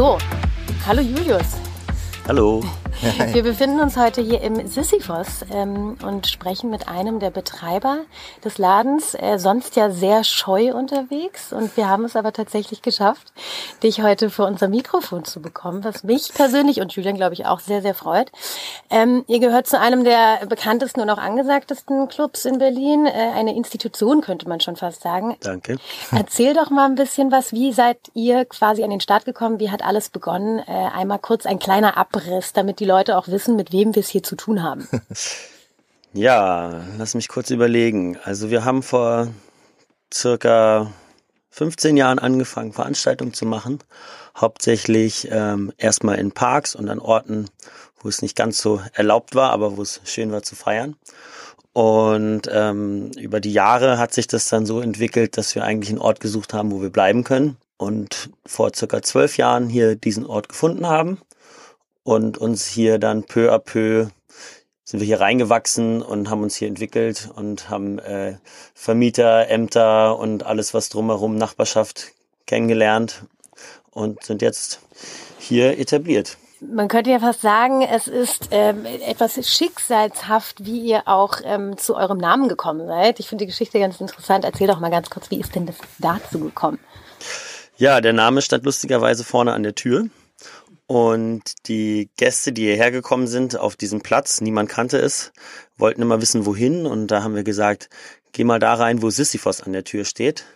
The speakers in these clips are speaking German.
So, hallo Julius. Hallo. Wir befinden uns heute hier im Sisyphos ähm, und sprechen mit einem der Betreiber des Ladens, äh, sonst ja sehr scheu unterwegs. Und wir haben es aber tatsächlich geschafft, dich heute vor unser Mikrofon zu bekommen, was mich persönlich und Julian, glaube ich, auch sehr, sehr freut. Ähm, ihr gehört zu einem der bekanntesten und auch angesagtesten Clubs in Berlin, äh, eine Institution, könnte man schon fast sagen. Danke. Erzähl doch mal ein bisschen was. Wie seid ihr quasi an den Start gekommen? Wie hat alles begonnen? Äh, einmal kurz ein kleiner Abriss, damit die Leute auch wissen, mit wem wir es hier zu tun haben. Ja, lass mich kurz überlegen. Also wir haben vor circa 15 Jahren angefangen, Veranstaltungen zu machen. Hauptsächlich ähm, erstmal in Parks und an Orten, wo es nicht ganz so erlaubt war, aber wo es schön war zu feiern. Und ähm, über die Jahre hat sich das dann so entwickelt, dass wir eigentlich einen Ort gesucht haben, wo wir bleiben können. Und vor circa zwölf Jahren hier diesen Ort gefunden haben und uns hier dann peu à peu sind wir hier reingewachsen und haben uns hier entwickelt und haben äh, Vermieter, Ämter und alles, was drumherum, Nachbarschaft kennengelernt und sind jetzt hier etabliert. Man könnte ja fast sagen, es ist ähm, etwas schicksalshaft, wie ihr auch ähm, zu eurem Namen gekommen seid. Ich finde die Geschichte ganz interessant. Erzähl doch mal ganz kurz, wie ist denn das dazu gekommen? Ja, der Name stand lustigerweise vorne an der Tür. Und die Gäste, die hierher gekommen sind auf diesem Platz, niemand kannte es, wollten immer wissen, wohin. Und da haben wir gesagt, geh mal da rein, wo Sisyphos an der Tür steht.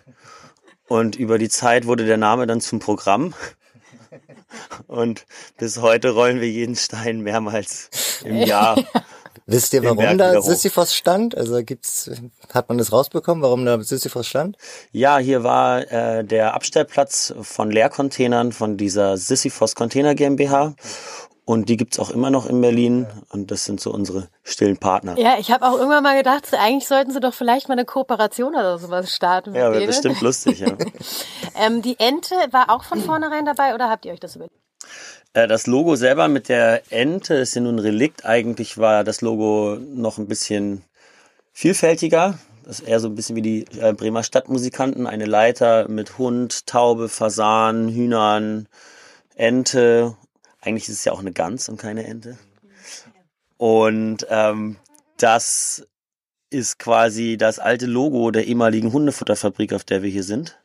Und über die Zeit wurde der Name dann zum Programm. Und bis heute rollen wir jeden Stein mehrmals im Jahr. Wisst ihr, warum da Sisyphos stand? Also gibt's, hat man das rausbekommen, warum da Sisyphos stand? Ja, hier war äh, der Abstellplatz von Leercontainern von dieser Sisyphos Container GmbH. Und die gibt's auch immer noch in Berlin. Und das sind so unsere stillen Partner. Ja, ich habe auch irgendwann mal gedacht, eigentlich sollten sie doch vielleicht mal eine Kooperation oder sowas starten. Mit ja, wäre bestimmt lustig, ja. ähm, die Ente war auch von vornherein dabei oder habt ihr euch das überlegt? Äh, das Logo selber mit der Ente ist ja nun ein Relikt. Eigentlich war das Logo noch ein bisschen vielfältiger. Das ist eher so ein bisschen wie die äh, Bremer Stadtmusikanten. Eine Leiter mit Hund, Taube, Fasan, Hühnern, Ente. Eigentlich ist es ja auch eine Gans und keine Ente. Und ähm, das ist quasi das alte Logo der ehemaligen Hundefutterfabrik, auf der wir hier sind.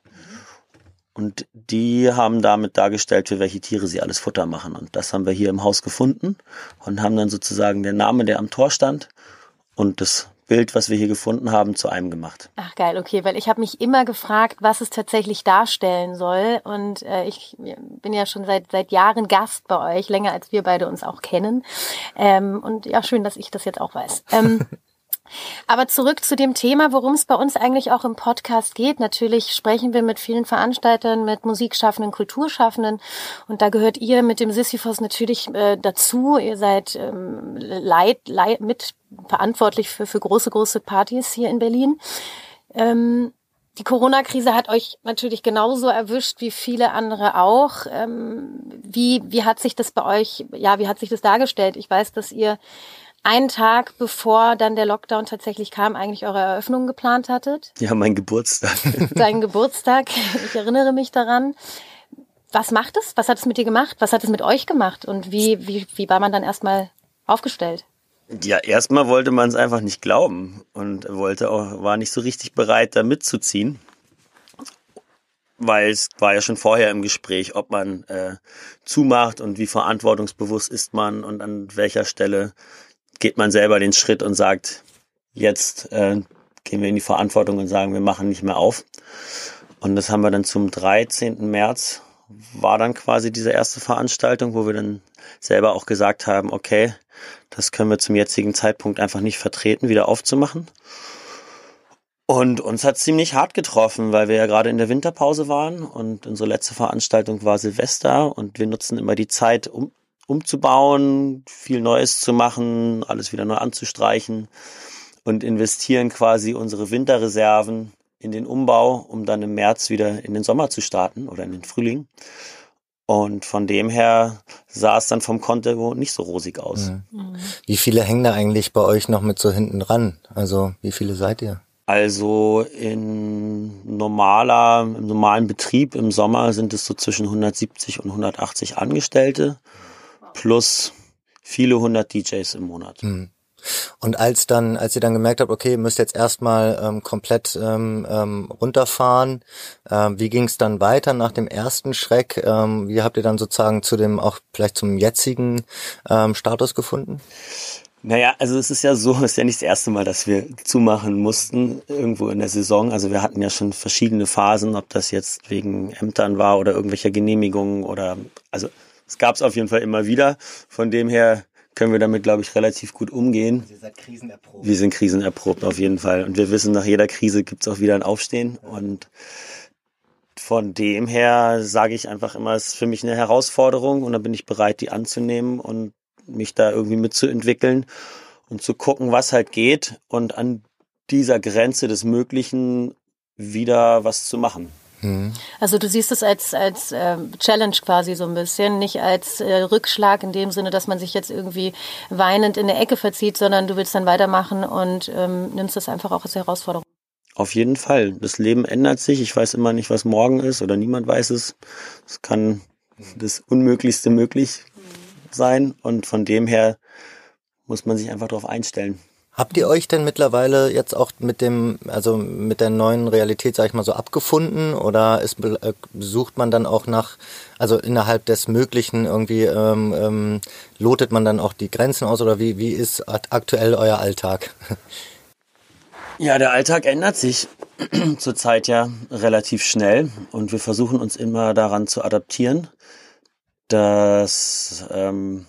Und die haben damit dargestellt, für welche Tiere sie alles Futter machen. Und das haben wir hier im Haus gefunden und haben dann sozusagen den Namen, der am Tor stand und das Bild, was wir hier gefunden haben, zu einem gemacht. Ach geil, okay, weil ich habe mich immer gefragt, was es tatsächlich darstellen soll. Und äh, ich bin ja schon seit seit Jahren Gast bei euch, länger als wir beide uns auch kennen. Ähm, und ja, schön, dass ich das jetzt auch weiß. Ähm, Aber zurück zu dem Thema, worum es bei uns eigentlich auch im Podcast geht. Natürlich sprechen wir mit vielen Veranstaltern, mit Musikschaffenden, Kulturschaffenden. Und da gehört ihr mit dem Sisyphos natürlich äh, dazu. Ihr seid ähm, leid, leid, mit verantwortlich für, für große, große Partys hier in Berlin. Ähm, die Corona-Krise hat euch natürlich genauso erwischt wie viele andere auch. Ähm, wie, wie hat sich das bei euch, ja, wie hat sich das dargestellt? Ich weiß, dass ihr einen Tag bevor dann der Lockdown tatsächlich kam, eigentlich eure Eröffnung geplant hattet. Ja, mein Geburtstag. Dein Geburtstag, ich erinnere mich daran. Was macht es? Was hat es mit dir gemacht? Was hat es mit euch gemacht? Und wie, wie, wie war man dann erstmal aufgestellt? Ja, erstmal wollte man es einfach nicht glauben und wollte auch, war nicht so richtig bereit, da mitzuziehen. Weil es war ja schon vorher im Gespräch, ob man äh, zumacht und wie verantwortungsbewusst ist man und an welcher Stelle geht man selber den Schritt und sagt, jetzt äh, gehen wir in die Verantwortung und sagen, wir machen nicht mehr auf. Und das haben wir dann zum 13. März war dann quasi diese erste Veranstaltung, wo wir dann selber auch gesagt haben, okay, das können wir zum jetzigen Zeitpunkt einfach nicht vertreten, wieder aufzumachen. Und uns hat ziemlich hart getroffen, weil wir ja gerade in der Winterpause waren und unsere letzte Veranstaltung war Silvester und wir nutzen immer die Zeit, um umzubauen, viel Neues zu machen, alles wieder neu anzustreichen und investieren quasi unsere Winterreserven in den Umbau, um dann im März wieder in den Sommer zu starten oder in den Frühling. Und von dem her sah es dann vom Konto nicht so rosig aus. Mhm. Wie viele hängen da eigentlich bei euch noch mit so hinten dran? Also wie viele seid ihr? Also in normaler, im normalen Betrieb im Sommer sind es so zwischen 170 und 180 Angestellte plus viele hundert DJs im Monat. Mhm. Und als dann, als ihr dann gemerkt habt, okay, ihr müsst jetzt erstmal ähm, komplett ähm, ähm, runterfahren, ähm, wie ging es dann weiter nach dem ersten Schreck? Ähm, wie habt ihr dann sozusagen zu dem auch vielleicht zum jetzigen ähm, Status gefunden? Naja, also es ist ja so, es ist ja nicht das erste Mal, dass wir zumachen mussten irgendwo in der Saison. Also wir hatten ja schon verschiedene Phasen, ob das jetzt wegen Ämtern war oder irgendwelcher Genehmigungen oder also es gab es auf jeden Fall immer wieder. Von dem her können wir damit, glaube ich, relativ gut umgehen. Ihr seid krisenerprobt. Wir sind krisenerprobt auf jeden Fall. Und wir wissen, nach jeder Krise gibt es auch wieder ein Aufstehen. Und von dem her sage ich einfach immer, es ist für mich eine Herausforderung und da bin ich bereit, die anzunehmen und mich da irgendwie mitzuentwickeln und zu gucken, was halt geht und an dieser Grenze des Möglichen wieder was zu machen. Also du siehst es als, als äh, Challenge quasi so ein bisschen, nicht als äh, Rückschlag in dem Sinne, dass man sich jetzt irgendwie weinend in der Ecke verzieht, sondern du willst dann weitermachen und ähm, nimmst das einfach auch als Herausforderung. Auf jeden Fall. Das Leben ändert sich. Ich weiß immer nicht, was morgen ist oder niemand weiß es. Es kann das Unmöglichste möglich sein und von dem her muss man sich einfach darauf einstellen. Habt ihr euch denn mittlerweile jetzt auch mit dem, also mit der neuen Realität, sag ich mal so, abgefunden? Oder ist, äh, sucht man dann auch nach, also innerhalb des Möglichen irgendwie, ähm, ähm, lotet man dann auch die Grenzen aus? Oder wie, wie ist aktuell euer Alltag? Ja, der Alltag ändert sich zurzeit ja relativ schnell. Und wir versuchen uns immer daran zu adaptieren, dass ähm,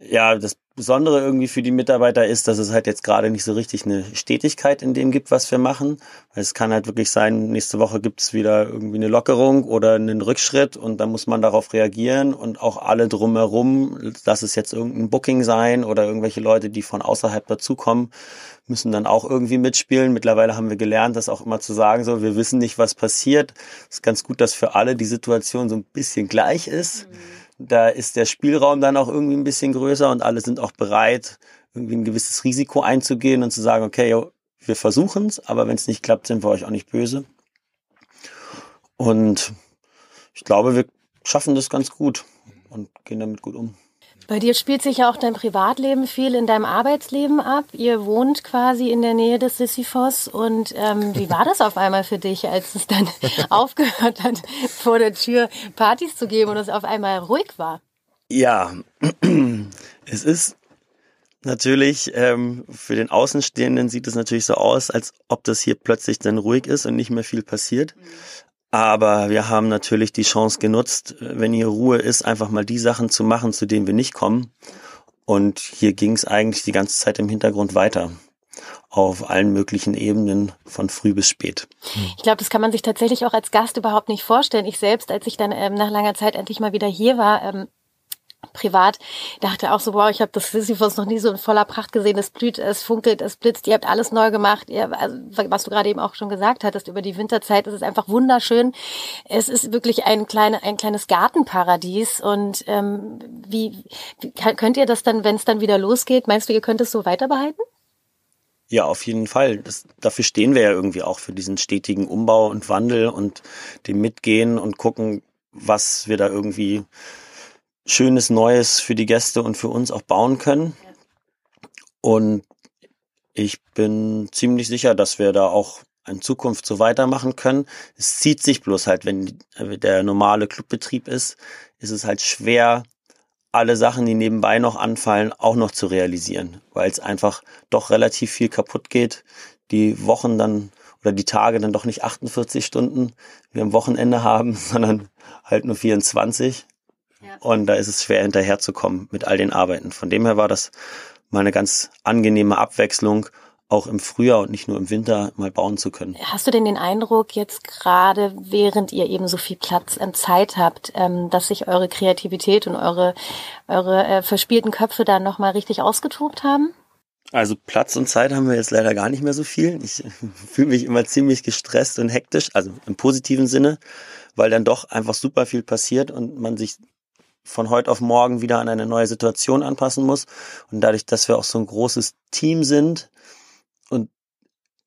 ja, das Besondere irgendwie für die Mitarbeiter ist, dass es halt jetzt gerade nicht so richtig eine Stetigkeit in dem gibt, was wir machen. Es kann halt wirklich sein, nächste Woche gibt es wieder irgendwie eine Lockerung oder einen Rückschritt und dann muss man darauf reagieren und auch alle drumherum, lass es jetzt irgendein Booking sein oder irgendwelche Leute, die von außerhalb dazukommen, müssen dann auch irgendwie mitspielen. Mittlerweile haben wir gelernt, das auch immer zu sagen, so, wir wissen nicht, was passiert. Es ist ganz gut, dass für alle die Situation so ein bisschen gleich ist. Mhm da ist der Spielraum dann auch irgendwie ein bisschen größer und alle sind auch bereit, irgendwie ein gewisses Risiko einzugehen und zu sagen, okay, wir versuchen es, aber wenn es nicht klappt, sind wir euch auch nicht böse. Und ich glaube, wir schaffen das ganz gut und gehen damit gut um. Bei dir spielt sich ja auch dein Privatleben viel in deinem Arbeitsleben ab. Ihr wohnt quasi in der Nähe des Sisyphos. Und ähm, wie war das auf einmal für dich, als es dann aufgehört hat, vor der Tür Partys zu geben und es auf einmal ruhig war? Ja, es ist natürlich, ähm, für den Außenstehenden sieht es natürlich so aus, als ob das hier plötzlich dann ruhig ist und nicht mehr viel passiert. Aber wir haben natürlich die Chance genutzt, wenn hier Ruhe ist, einfach mal die Sachen zu machen, zu denen wir nicht kommen. Und hier ging es eigentlich die ganze Zeit im Hintergrund weiter auf allen möglichen Ebenen von früh bis spät. Ich glaube, das kann man sich tatsächlich auch als Gast überhaupt nicht vorstellen. Ich selbst, als ich dann ähm, nach langer Zeit endlich mal wieder hier war, ähm, privat dachte auch so, wow, ich habe das Sisyphus noch nie so in voller Pracht gesehen. Es blüht, es funkelt, es blitzt. Ihr habt alles neu gemacht. Ihr, also, was du gerade eben auch schon gesagt hattest über die Winterzeit, es ist einfach wunderschön. Es ist wirklich ein, kleine, ein kleines Gartenparadies. Und ähm, wie, wie könnt ihr das dann, wenn es dann wieder losgeht, meinst du, ihr könnt es so weiter behalten? Ja, auf jeden Fall. Das, dafür stehen wir ja irgendwie auch für diesen stetigen Umbau und Wandel und dem Mitgehen und gucken, was wir da irgendwie Schönes Neues für die Gäste und für uns auch bauen können. Und ich bin ziemlich sicher, dass wir da auch in Zukunft so weitermachen können. Es zieht sich bloß halt, wenn der normale Clubbetrieb ist, ist es halt schwer, alle Sachen, die nebenbei noch anfallen, auch noch zu realisieren, weil es einfach doch relativ viel kaputt geht. Die Wochen dann oder die Tage dann doch nicht 48 Stunden wie am Wochenende haben, sondern halt nur 24. Und da ist es schwer hinterherzukommen mit all den Arbeiten. Von dem her war das mal eine ganz angenehme Abwechslung, auch im Frühjahr und nicht nur im Winter mal bauen zu können. Hast du denn den Eindruck, jetzt gerade während ihr eben so viel Platz und Zeit habt, ähm, dass sich eure Kreativität und eure, eure äh, verspielten Köpfe da nochmal richtig ausgetobt haben? Also Platz und Zeit haben wir jetzt leider gar nicht mehr so viel. Ich fühle mich immer ziemlich gestresst und hektisch, also im positiven Sinne, weil dann doch einfach super viel passiert und man sich von heute auf morgen wieder an eine neue Situation anpassen muss. Und dadurch, dass wir auch so ein großes Team sind und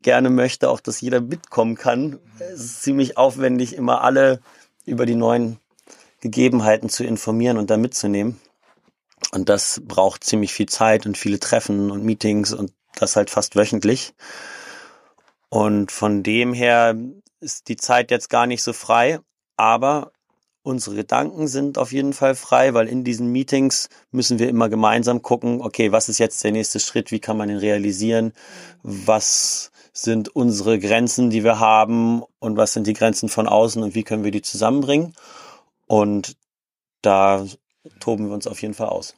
gerne möchte auch, dass jeder mitkommen kann, ist es ziemlich aufwendig, immer alle über die neuen Gegebenheiten zu informieren und da mitzunehmen. Und das braucht ziemlich viel Zeit und viele Treffen und Meetings und das halt fast wöchentlich. Und von dem her ist die Zeit jetzt gar nicht so frei, aber unsere Gedanken sind auf jeden Fall frei, weil in diesen Meetings müssen wir immer gemeinsam gucken, okay, was ist jetzt der nächste Schritt, wie kann man ihn realisieren, was sind unsere Grenzen, die wir haben und was sind die Grenzen von außen und wie können wir die zusammenbringen. Und da toben wir uns auf jeden Fall aus.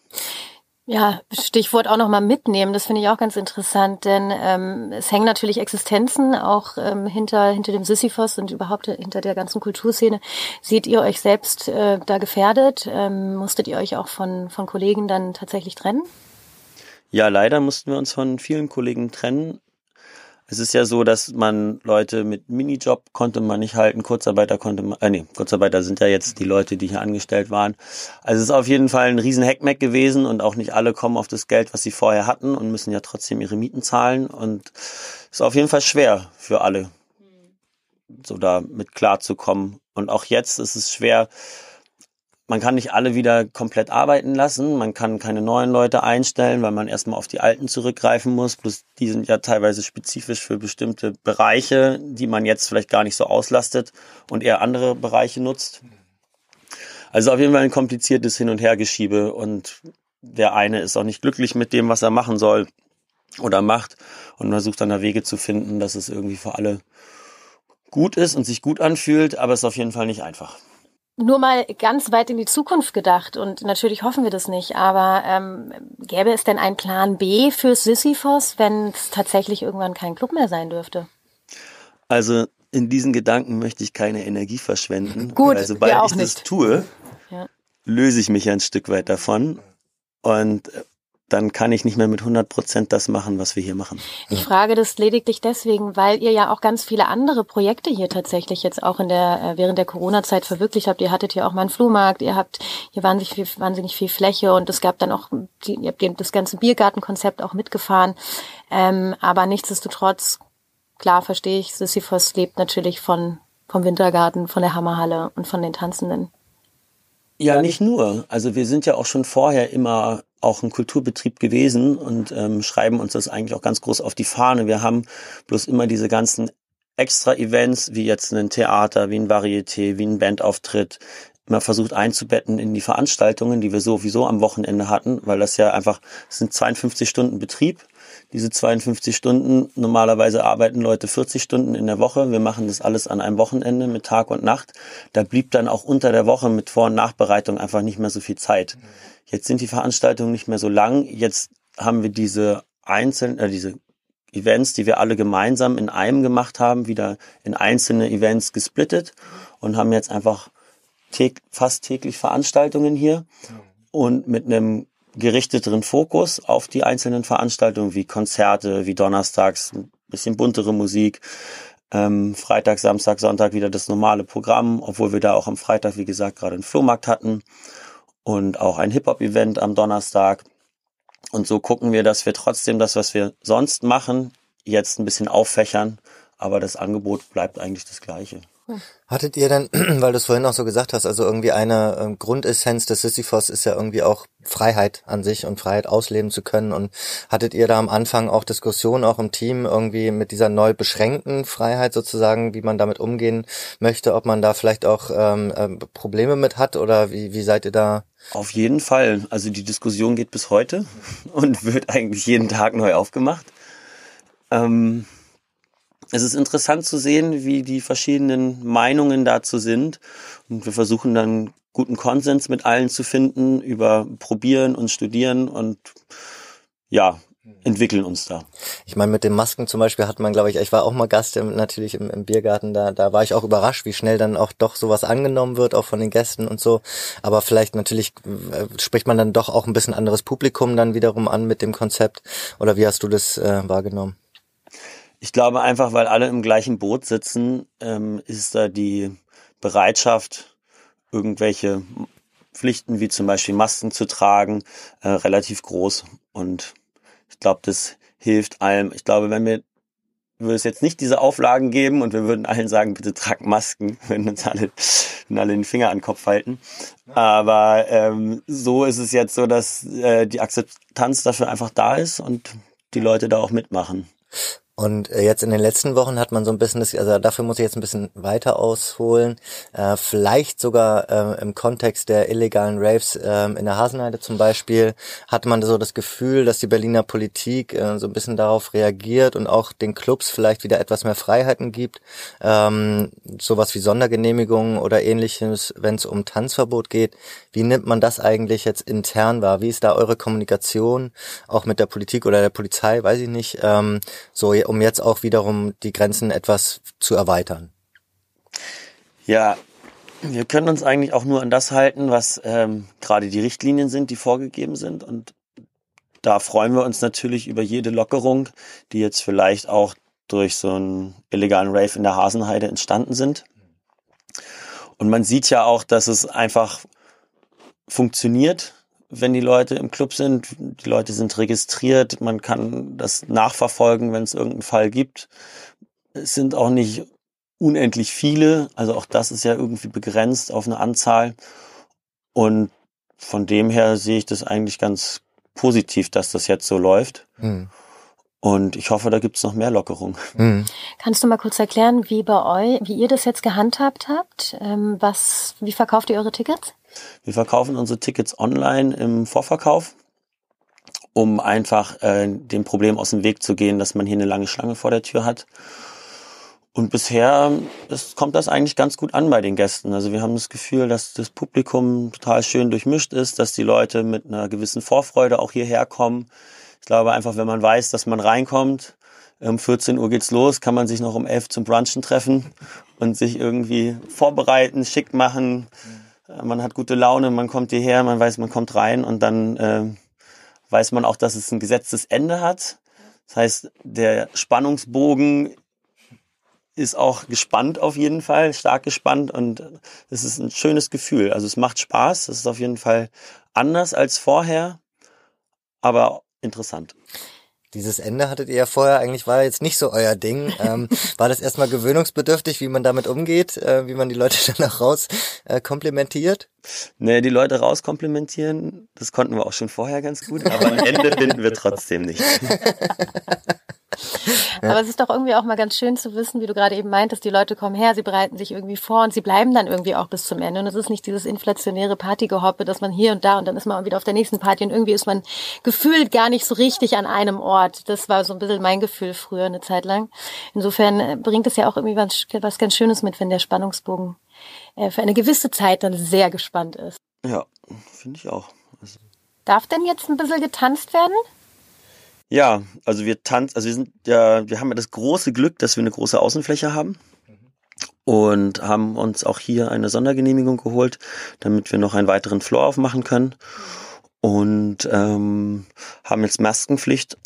Ja, Stichwort auch nochmal mitnehmen, das finde ich auch ganz interessant, denn ähm, es hängen natürlich Existenzen auch ähm, hinter, hinter dem Sisyphos und überhaupt hinter der ganzen Kulturszene. Seht ihr euch selbst äh, da gefährdet? Ähm, musstet ihr euch auch von, von Kollegen dann tatsächlich trennen? Ja, leider mussten wir uns von vielen Kollegen trennen. Es ist ja so, dass man Leute mit Minijob konnte man nicht halten, Kurzarbeiter konnte man, äh nee, Kurzarbeiter sind ja jetzt die Leute, die hier angestellt waren. Also es ist auf jeden Fall ein riesen Hackmack gewesen und auch nicht alle kommen auf das Geld, was sie vorher hatten und müssen ja trotzdem ihre Mieten zahlen und es ist auf jeden Fall schwer für alle, so da mit klarzukommen. Und auch jetzt ist es schwer, man kann nicht alle wieder komplett arbeiten lassen. Man kann keine neuen Leute einstellen, weil man erstmal auf die alten zurückgreifen muss. Plus die sind ja teilweise spezifisch für bestimmte Bereiche, die man jetzt vielleicht gar nicht so auslastet und eher andere Bereiche nutzt. Also auf jeden Fall ein kompliziertes Hin- und Hergeschiebe und der eine ist auch nicht glücklich mit dem, was er machen soll oder macht und versucht dann da Wege zu finden, dass es irgendwie für alle gut ist und sich gut anfühlt, aber es ist auf jeden Fall nicht einfach. Nur mal ganz weit in die Zukunft gedacht und natürlich hoffen wir das nicht, aber ähm, gäbe es denn einen Plan B für Sisyphos, wenn es tatsächlich irgendwann kein Club mehr sein dürfte? Also in diesen Gedanken möchte ich keine Energie verschwenden. Gut, weil sobald auch ich nicht. das tue, Ja. löse ich mich ein Stück weit davon und dann kann ich nicht mehr mit 100 Prozent das machen, was wir hier machen. Ich frage das lediglich deswegen, weil ihr ja auch ganz viele andere Projekte hier tatsächlich jetzt auch in der äh, während der Corona-Zeit verwirklicht habt. Ihr hattet hier auch mal einen Flohmarkt, ihr habt hier wahnsinnig viel, wahnsinnig viel Fläche und es gab dann auch ihr habt das ganze Biergartenkonzept auch mitgefahren. Ähm, aber nichtsdestotrotz, klar verstehe ich, Sisyphos lebt natürlich von vom Wintergarten, von der Hammerhalle und von den Tanzenden. Ja, nicht nur. Also wir sind ja auch schon vorher immer auch ein Kulturbetrieb gewesen und ähm, schreiben uns das eigentlich auch ganz groß auf die Fahne. Wir haben bloß immer diese ganzen Extra-Events, wie jetzt ein Theater, wie ein Varieté, wie ein Bandauftritt, immer versucht einzubetten in die Veranstaltungen, die wir sowieso am Wochenende hatten, weil das ja einfach, es sind 52 Stunden Betrieb. Diese 52 Stunden, normalerweise arbeiten Leute 40 Stunden in der Woche. Wir machen das alles an einem Wochenende mit Tag und Nacht. Da blieb dann auch unter der Woche mit Vor- und Nachbereitung einfach nicht mehr so viel Zeit. Jetzt sind die Veranstaltungen nicht mehr so lang. Jetzt haben wir diese einzelnen, äh, diese Events, die wir alle gemeinsam in einem gemacht haben, wieder in einzelne Events gesplittet und haben jetzt einfach fast täglich Veranstaltungen hier und mit einem gerichteteren Fokus auf die einzelnen Veranstaltungen wie Konzerte, wie donnerstags ein bisschen buntere Musik, ähm, Freitag, Samstag, Sonntag wieder das normale Programm, obwohl wir da auch am Freitag, wie gesagt, gerade einen Flohmarkt hatten und auch ein Hip-Hop-Event am Donnerstag. Und so gucken wir, dass wir trotzdem das, was wir sonst machen, jetzt ein bisschen auffächern, aber das Angebot bleibt eigentlich das gleiche. Hattet ihr denn, weil du es vorhin auch so gesagt hast, also irgendwie eine ähm, Grundessenz des Sisyphos ist ja irgendwie auch Freiheit an sich und Freiheit ausleben zu können. Und hattet ihr da am Anfang auch Diskussionen auch im Team irgendwie mit dieser neu beschränkten Freiheit sozusagen, wie man damit umgehen möchte, ob man da vielleicht auch ähm, ähm, Probleme mit hat oder wie, wie seid ihr da? Auf jeden Fall. Also die Diskussion geht bis heute und wird eigentlich jeden Tag neu aufgemacht. Ähm, es ist interessant zu sehen, wie die verschiedenen Meinungen dazu sind. Und wir versuchen dann guten Konsens mit allen zu finden über Probieren und Studieren. Und ja, entwickeln uns da. Ich meine, mit den Masken zum Beispiel hat man, glaube ich, ich war auch mal Gast im, natürlich im, im, Biergarten, da, da war ich auch überrascht, wie schnell dann auch doch sowas angenommen wird, auch von den Gästen und so. Aber vielleicht natürlich äh, spricht man dann doch auch ein bisschen anderes Publikum dann wiederum an mit dem Konzept. Oder wie hast du das äh, wahrgenommen? Ich glaube einfach, weil alle im gleichen Boot sitzen, ähm, ist da die Bereitschaft, irgendwelche Pflichten wie zum Beispiel Masken zu tragen, äh, relativ groß. Und ich glaube, das hilft allem. Ich glaube, wenn wir würde es jetzt nicht diese Auflagen geben und wir würden allen sagen, bitte tragt Masken, wenn uns alle, wenn alle den Finger an den Kopf halten. Aber ähm, so ist es jetzt so, dass äh, die Akzeptanz dafür einfach da ist und die Leute da auch mitmachen. Und äh, jetzt in den letzten Wochen hat man so ein bisschen, das, also dafür muss ich jetzt ein bisschen weiter ausholen, äh, vielleicht sogar äh, im Kontext der illegalen Raves äh, in der Hasenheide zum Beispiel, hat man so das Gefühl, dass die Berliner Politik äh, so ein bisschen darauf reagiert und auch den Clubs vielleicht wieder etwas mehr Freiheiten gibt, ähm, sowas wie Sondergenehmigungen oder ähnliches, wenn es um Tanzverbot geht. Wie nimmt man das eigentlich jetzt intern wahr? Wie ist da eure Kommunikation, auch mit der Politik oder der Polizei, weiß ich nicht, ähm, so um jetzt auch wiederum die Grenzen etwas zu erweitern? Ja, wir können uns eigentlich auch nur an das halten, was ähm, gerade die Richtlinien sind, die vorgegeben sind. Und da freuen wir uns natürlich über jede Lockerung, die jetzt vielleicht auch durch so einen illegalen Rave in der Hasenheide entstanden sind. Und man sieht ja auch, dass es einfach funktioniert wenn die Leute im Club sind. Die Leute sind registriert, man kann das nachverfolgen, wenn es irgendeinen Fall gibt. Es sind auch nicht unendlich viele, also auch das ist ja irgendwie begrenzt auf eine Anzahl. Und von dem her sehe ich das eigentlich ganz positiv, dass das jetzt so läuft. Mhm. Und ich hoffe, da gibt es noch mehr Lockerungen. Mhm. Kannst du mal kurz erklären, wie bei euch, wie ihr das jetzt gehandhabt habt? Ähm, was, wie verkauft ihr eure Tickets? Wir verkaufen unsere Tickets online im Vorverkauf, um einfach äh, dem Problem aus dem Weg zu gehen, dass man hier eine lange Schlange vor der Tür hat. Und bisher das, kommt das eigentlich ganz gut an bei den Gästen. Also wir haben das Gefühl, dass das Publikum total schön durchmischt ist, dass die Leute mit einer gewissen Vorfreude auch hierher kommen. Ich glaube einfach, wenn man weiß, dass man reinkommt, um 14 Uhr geht's los, kann man sich noch um 11 zum Brunchen treffen und sich irgendwie vorbereiten, schick machen. Mhm man hat gute Laune, man kommt hierher, man weiß, man kommt rein und dann äh, weiß man auch, dass es ein gesetztes Ende hat. Das heißt, der Spannungsbogen ist auch gespannt auf jeden Fall, stark gespannt und es ist ein schönes Gefühl. Also es macht Spaß, es ist auf jeden Fall anders als vorher, aber interessant. Dieses Ende hattet ihr ja vorher, eigentlich war jetzt nicht so euer Ding. Ähm, war das erstmal gewöhnungsbedürftig, wie man damit umgeht, äh, wie man die Leute dann auch raus äh, komplimentiert? Nee, die Leute rauskomplimentieren, das konnten wir auch schon vorher ganz gut, aber am Ende finden wir trotzdem nicht. Aber es ist doch irgendwie auch mal ganz schön zu wissen, wie du gerade eben meintest, die Leute kommen her, sie bereiten sich irgendwie vor und sie bleiben dann irgendwie auch bis zum Ende. Und es ist nicht dieses inflationäre Partygehoppe, dass man hier und da und dann ist man wieder auf der nächsten Party und irgendwie ist man gefühlt gar nicht so richtig an einem Ort. Das war so ein bisschen mein Gefühl früher eine Zeit lang. Insofern äh, bringt es ja auch irgendwie was, was ganz Schönes mit, wenn der Spannungsbogen äh, für eine gewisse Zeit dann sehr gespannt ist. Ja, finde ich auch. Also Darf denn jetzt ein bisschen getanzt werden? Ja, also wir tanzen, also wir sind ja, wir haben ja das große Glück, dass wir eine große Außenfläche haben und haben uns auch hier eine Sondergenehmigung geholt, damit wir noch einen weiteren Floor aufmachen können und ähm, haben jetzt Maskenpflicht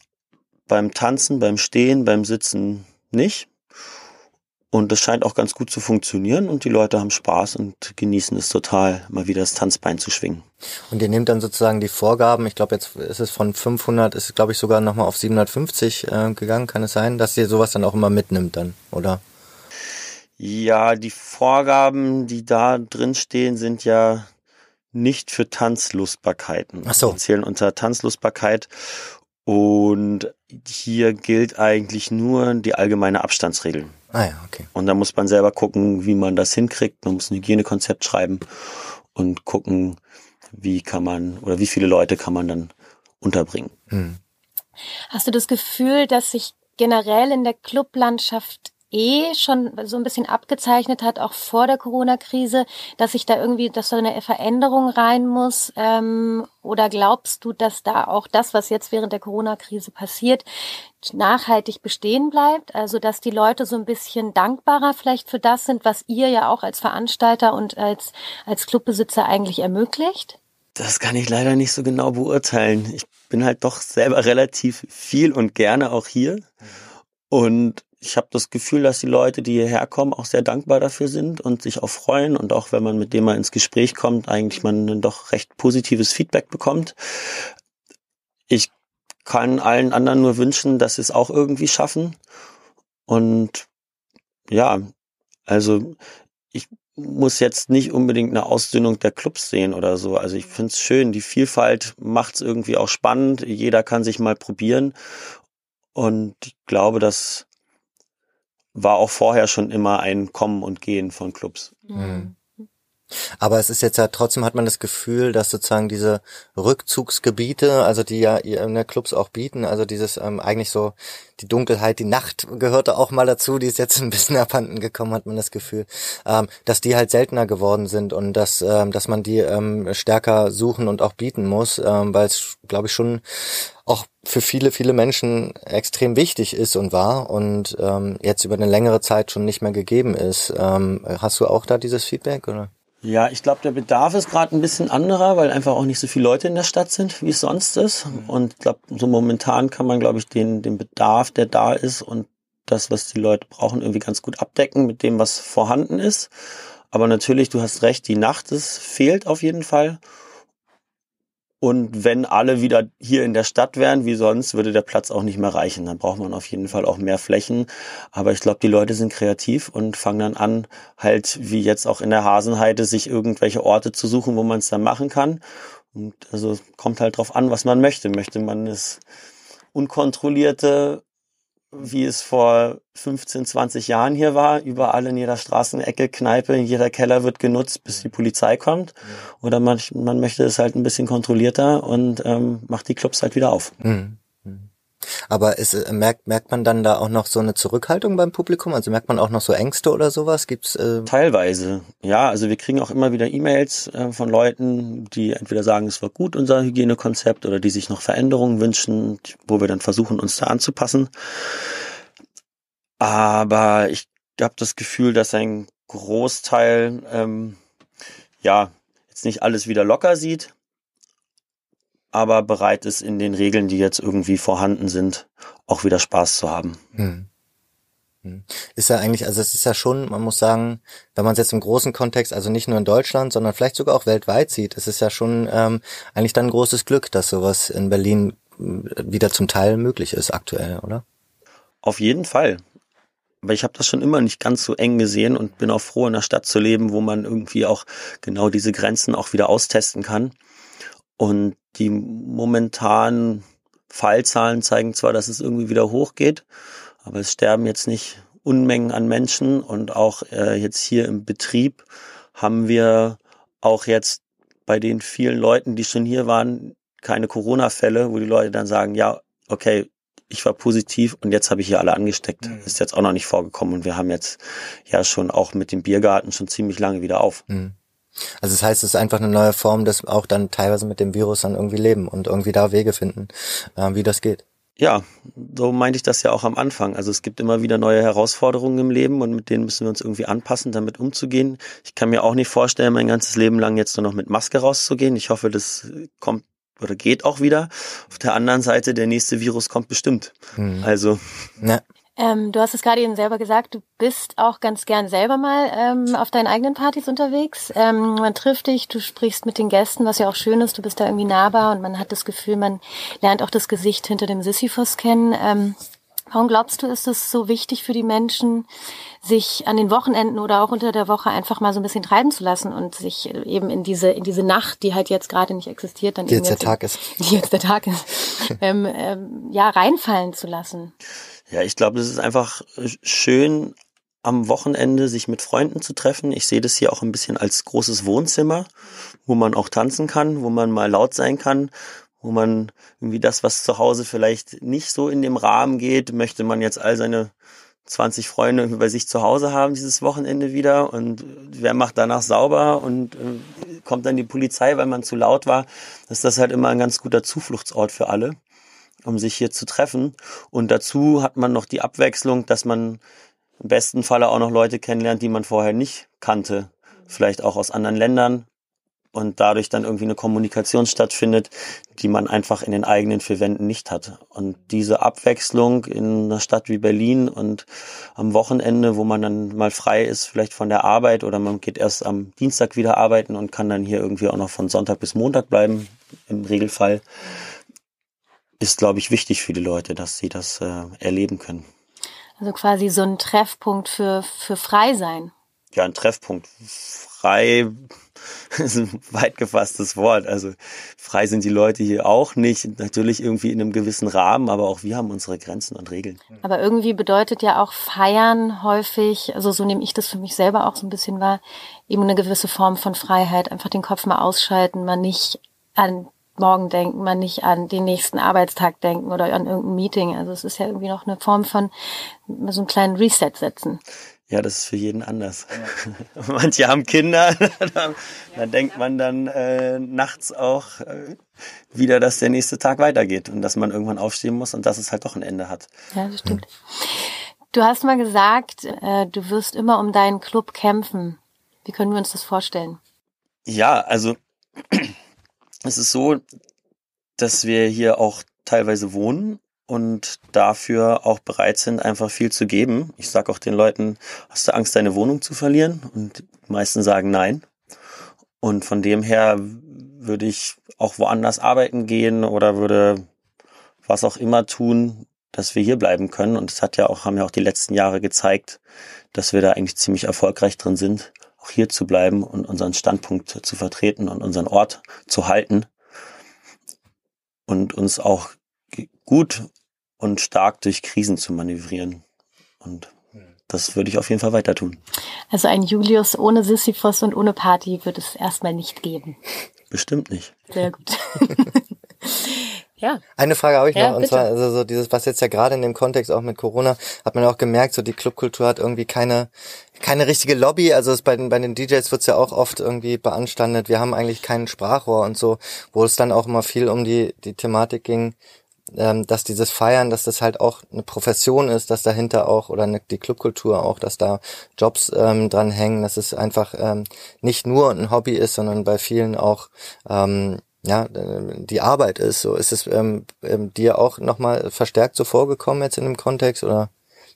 beim Tanzen, beim Stehen, beim Sitzen nicht. Und das scheint auch ganz gut zu funktionieren und die Leute haben Spaß und genießen es total, mal wieder das Tanzbein zu schwingen. Und ihr nehmt dann sozusagen die Vorgaben, ich glaube jetzt ist es von 500, ist es glaube ich sogar nochmal auf 750 äh, gegangen, kann es sein, dass ihr sowas dann auch immer mitnimmt dann, oder? Ja, die Vorgaben, die da drin stehen, sind ja nicht für Tanzlustbarkeiten. Ach so. Die zählen unter Tanzlustbarkeit und hier gilt eigentlich nur die allgemeine Abstandsregel. Ah ja, okay. Und da muss man selber gucken, wie man das hinkriegt. Man muss ein Hygienekonzept schreiben und gucken, wie kann man oder wie viele Leute kann man dann unterbringen. Hm. Hast du das Gefühl, dass sich generell in der Clublandschaft eh schon so ein bisschen abgezeichnet hat, auch vor der Corona-Krise, dass sich da irgendwie, dass da eine Veränderung rein muss? Ähm, oder glaubst du, dass da auch das, was jetzt während der Corona-Krise passiert, nachhaltig bestehen bleibt? Also, dass die Leute so ein bisschen dankbarer vielleicht für das sind, was ihr ja auch als Veranstalter und als, als Clubbesitzer eigentlich ermöglicht? Das kann ich leider nicht so genau beurteilen. Ich bin halt doch selber relativ viel und gerne auch hier. Und ich habe das Gefühl, dass die Leute, die hierher kommen, auch sehr dankbar dafür sind und sich auch freuen und auch wenn man mit dem mal ins Gespräch kommt, eigentlich man dann doch recht positives Feedback bekommt. Ich kann allen anderen nur wünschen, dass sie es auch irgendwie schaffen. Und ja, also ich muss jetzt nicht unbedingt eine Ausdünnung der Clubs sehen oder so. Also ich finde es schön, die Vielfalt macht es irgendwie auch spannend. Jeder kann sich mal probieren. Und ich glaube, dass war auch vorher schon immer ein Kommen und Gehen von Clubs. Mhm. Aber es ist jetzt ja trotzdem hat man das Gefühl, dass sozusagen diese Rückzugsgebiete, also die ja in der Clubs auch bieten, also dieses ähm, eigentlich so die Dunkelheit, die Nacht gehörte auch mal dazu, die ist jetzt ein bisschen abhanden gekommen, hat man das Gefühl, ähm, dass die halt seltener geworden sind und dass ähm, dass man die ähm, stärker suchen und auch bieten muss, ähm, weil es glaube ich schon auch für viele, viele Menschen extrem wichtig ist und war und ähm, jetzt über eine längere Zeit schon nicht mehr gegeben ist. Ähm, hast du auch da dieses Feedback oder? Ja, ich glaube, der Bedarf ist gerade ein bisschen anderer, weil einfach auch nicht so viele Leute in der Stadt sind, wie es sonst ist. Und ich glaube, so momentan kann man, glaube ich, den, den Bedarf, der da ist und das, was die Leute brauchen, irgendwie ganz gut abdecken mit dem, was vorhanden ist. Aber natürlich, du hast recht, die Nacht, es fehlt auf jeden Fall. Und wenn alle wieder hier in der Stadt wären, wie sonst, würde der Platz auch nicht mehr reichen. Dann braucht man auf jeden Fall auch mehr Flächen. Aber ich glaube, die Leute sind kreativ und fangen dann an, halt wie jetzt auch in der Hasenheide, sich irgendwelche Orte zu suchen, wo man es dann machen kann. Und also kommt halt drauf an, was man möchte. Möchte man es unkontrollierte wie es vor 15, 20 Jahren hier war. Überall in jeder Straßenecke, Kneipe, in jeder Keller wird genutzt, bis die Polizei kommt. Oder man, man möchte es halt ein bisschen kontrollierter und ähm, macht die Clubs halt wieder auf. Mhm. Aber ist, äh, merkt, merkt man dann da auch noch so eine Zurückhaltung beim Publikum? Also merkt man auch noch so Ängste oder sowas? Gibt's äh Teilweise, ja. Also wir kriegen auch immer wieder E-Mails äh, von Leuten, die entweder sagen, es war gut, unser Hygienekonzept, oder die sich noch Veränderungen wünschen, wo wir dann versuchen, uns da anzupassen. Aber ich habe das Gefühl, dass ein Großteil ähm, ja jetzt nicht alles wieder locker sieht, aber bereit ist, in den Regeln, die jetzt irgendwie vorhanden sind, auch wieder Spaß zu haben. Hm. hm. Ist ja eigentlich, also es ist ja schon, man muss sagen, wenn man es jetzt im großen Kontext, also nicht nur in Deutschland, sondern vielleicht sogar auch weltweit sieht, es ist ja schon ähm, eigentlich dann ein großes Glück, dass sowas in Berlin äh, wieder zum Teil möglich ist aktuell, oder? Auf jeden Fall. Aber ich habe das schon immer nicht ganz so eng gesehen und bin auch froh, in einer Stadt zu leben, wo man irgendwie auch genau diese Grenzen auch wieder austesten kann. Und die momentanen Fallzahlen zeigen zwar, dass es irgendwie wieder hochgeht, aber es sterben jetzt nicht Unmengen an Menschen und auch äh, jetzt hier im Betrieb haben wir auch jetzt bei den vielen Leuten, die schon hier waren, keine Corona-Fälle, wo die Leute dann sagen, ja, okay, ich war positiv und jetzt habe ich hier alle angesteckt. Mhm. Ist jetzt auch noch nicht vorgekommen und wir haben jetzt ja schon auch mit dem Biergarten schon ziemlich lange wieder auf. Mhm. Also das heißt, es ist einfach eine neue Form, dass auch dann teilweise mit dem Virus dann irgendwie leben und irgendwie da Wege finden, äh, wie das geht. Ja, so meinte ich das ja auch am Anfang. Also es gibt immer wieder neue Herausforderungen im Leben und mit denen müssen wir uns irgendwie anpassen, damit umzugehen. Ich kann mir auch nicht vorstellen, mein ganzes Leben lang jetzt nur noch mit Maske rauszugehen. Ich hoffe, das kommt oder geht auch wieder. Auf der anderen Seite, der nächste Virus kommt bestimmt. Mhm. Also. Ja. Ähm, du hast es gerade eben selber gesagt, du bist auch ganz gern selber mal ähm, auf deinen eigenen Partys unterwegs. Ähm, man trifft dich, du sprichst mit den Gästen, was ja auch schön ist, du bist da irgendwie nahbar und man hat das Gefühl, man lernt auch das Gesicht hinter dem Sisyphus kennen. Warum glaubst du, ist es so wichtig für die Menschen, sich an den Wochenenden oder auch unter der Woche einfach mal so ein bisschen treiben zu lassen und sich eben in diese in diese Nacht, die halt jetzt gerade nicht existiert, dann die jetzt der Tag ist, die jetzt der Tag ist, ähm, ähm, ja reinfallen zu lassen? Ja, ich glaube, es ist einfach schön, am Wochenende sich mit Freunden zu treffen. Ich sehe das hier auch ein bisschen als großes Wohnzimmer, wo man auch tanzen kann, wo man mal laut sein kann, wo man irgendwie das, was zu Hause vielleicht nicht so in dem Rahmen geht, möchte man jetzt all seine 20 Freunde bei sich zu Hause haben dieses Wochenende wieder und wer macht danach sauber und äh, kommt dann die Polizei, weil man zu laut war, ist das halt immer ein ganz guter Zufluchtsort für alle, um sich hier zu treffen. Und dazu hat man noch die Abwechslung, dass man im besten Falle auch noch Leute kennenlernt, die man vorher nicht kannte, vielleicht auch aus anderen Ländern und dadurch dann irgendwie eine Kommunikation stattfindet, die man einfach in den eigenen vier Wänden nicht hat. Und diese Abwechslung in einer Stadt wie Berlin und am Wochenende, wo man dann mal frei ist, vielleicht von der Arbeit oder man geht erst am Dienstag wieder arbeiten und kann dann hier irgendwie auch noch von Sonntag bis Montag bleiben, im Regelfall, ist, glaube ich, wichtig für die Leute, dass sie das äh, erleben können. Also quasi so ein Treffpunkt für, für Freisein. Ja, ein Treffpunkt. Frei ist ein weit gefasstes Wort. Also frei sind die Leute hier auch nicht. Natürlich irgendwie in einem gewissen Rahmen, aber auch wir haben unsere Grenzen und Regeln. Aber irgendwie bedeutet ja auch Feiern häufig, also so nehme ich das für mich selber auch so ein bisschen wahr, eben eine gewisse Form von Freiheit. Einfach den Kopf mal ausschalten, mal nicht an morgen denken, man nicht an den nächsten Arbeitstag denken oder an irgendein Meeting. Also es ist ja irgendwie noch eine Form von so einen kleinen Reset setzen. Ja, das ist für jeden anders. Ja. Manche haben Kinder, da, ja, denkt man dann äh, nachts auch äh, wieder, dass der nächste Tag weitergeht und dass man irgendwann aufstehen muss und dass es halt doch ein Ende hat. Ja, das stimmt. Du hast mal gesagt, äh, du wirst immer um deinen Club kämpfen. Wie können wir uns das vorstellen? Ja, also es ist so, dass wir hier auch teilweise wohnen und dafür auch bereit sind, einfach viel zu geben. Ich sage auch den Leuten, hast du Angst, deine Wohnung zu verlieren? Und die meisten sagen nein. Und von dem her würde ich auch woanders arbeiten gehen oder würde was auch immer tun, dass wir hier bleiben können. Und es hat ja auch, haben ja auch die letzten Jahre gezeigt, dass wir da eigentlich ziemlich erfolgreich drin sind, auch hier zu bleiben und unseren Standpunkt zu vertreten und unseren Ort zu halten und uns auch gut und stark durch Krisen zu manövrieren. Und das würde ich auf jeden Fall weiter tun. Also ein Julius ohne Sisyphos und ohne Party wird es erstmal nicht geben. Bestimmt nicht. Sehr gut. Ja. Eine Frage habe ich ja, noch, und bitte. zwar, also so dieses, was jetzt ja gerade in dem Kontext auch mit Corona, hat man auch gemerkt, so die Clubkultur hat irgendwie keine, keine richtige Lobby. Also es bei den, bei den DJs wird's ja auch oft irgendwie beanstandet. Wir haben eigentlich keinen Sprachrohr und so, wo es dann auch immer viel um die, die Thematik ging, ähm, dass dieses Feiern, dass das halt auch eine Profession ist, dass dahinter auch, oder eine, die Clubkultur auch, dass da Jobs ähm, dran hängen, dass es einfach ähm, nicht nur ein Hobby ist, sondern bei vielen auch ähm, ja, die Arbeit ist. So ist es ähm, ähm, dir auch nochmal verstärkt so vorgekommen jetzt in dem Kontext oder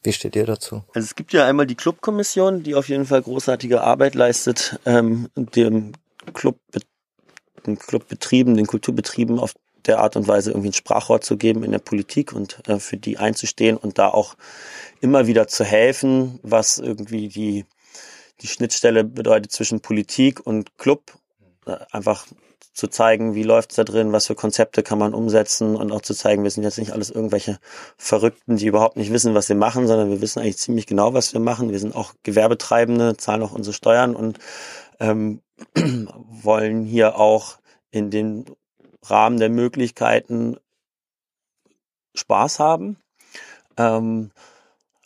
wie steht ihr dazu? Also es gibt ja einmal die Clubkommission, die auf jeden Fall großartige Arbeit leistet, ähm, dem Club, den Clubbetrieben, den Kulturbetrieben auf der Art und Weise irgendwie ein Sprachrohr zu geben in der Politik und äh, für die einzustehen und da auch immer wieder zu helfen, was irgendwie die, die Schnittstelle bedeutet zwischen Politik und Club. Äh, einfach zu zeigen, wie läuft's da drin, was für Konzepte kann man umsetzen und auch zu zeigen, wir sind jetzt nicht alles irgendwelche Verrückten, die überhaupt nicht wissen, was wir machen, sondern wir wissen eigentlich ziemlich genau, was wir machen. Wir sind auch Gewerbetreibende, zahlen auch unsere Steuern und ähm, wollen hier auch in den Rahmen der Möglichkeiten Spaß haben. Ähm,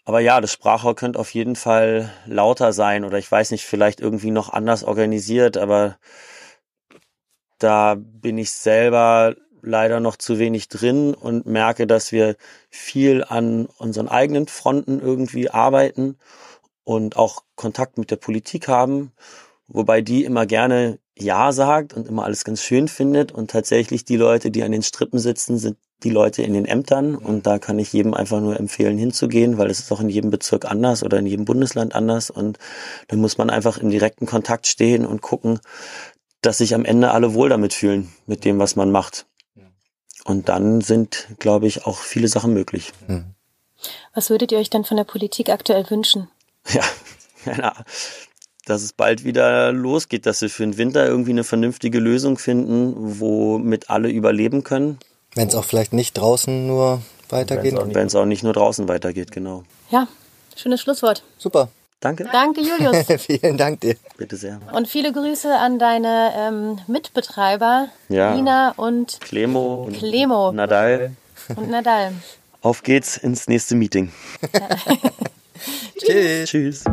aber ja, das Sprachrohr könnte auf jeden Fall lauter sein oder ich weiß nicht, vielleicht irgendwie noch anders organisiert, aber da bin ich selber leider noch zu wenig drin und merke, dass wir viel an unseren eigenen Fronten irgendwie arbeiten und auch Kontakt mit der Politik haben, wobei die immer gerne Ja sagt und immer alles ganz schön findet und tatsächlich die Leute, die an den Strippen sitzen, sind die Leute in den Ämtern und da kann ich jedem einfach nur empfehlen hinzugehen, weil es ist auch in jedem Bezirk anders oder in jedem Bundesland anders und da muss man einfach im direkten Kontakt stehen und gucken, dass sich am Ende alle wohl damit fühlen, mit dem, was man macht. Und dann sind, glaube ich, auch viele Sachen möglich. Hm. Was würdet ihr euch denn von der Politik aktuell wünschen? Ja, ja dass es bald wieder losgeht, dass wir für den Winter irgendwie eine vernünftige Lösung finden, womit alle überleben können. Wenn es auch vielleicht nicht draußen nur weitergeht. Wenn es auch nicht nur draußen weitergeht, genau. Ja, schönes Schlusswort. Super. Danke. Danke, Julius. Vielen Dank dir. Bitte sehr. Und viele Grüße an deine ähm, Mitbetreiber, ja. Nina und Clemo und Clemo. Nadal. Und Nadal. Auf geht's ins nächste Meeting. Tschüss. Tschüss.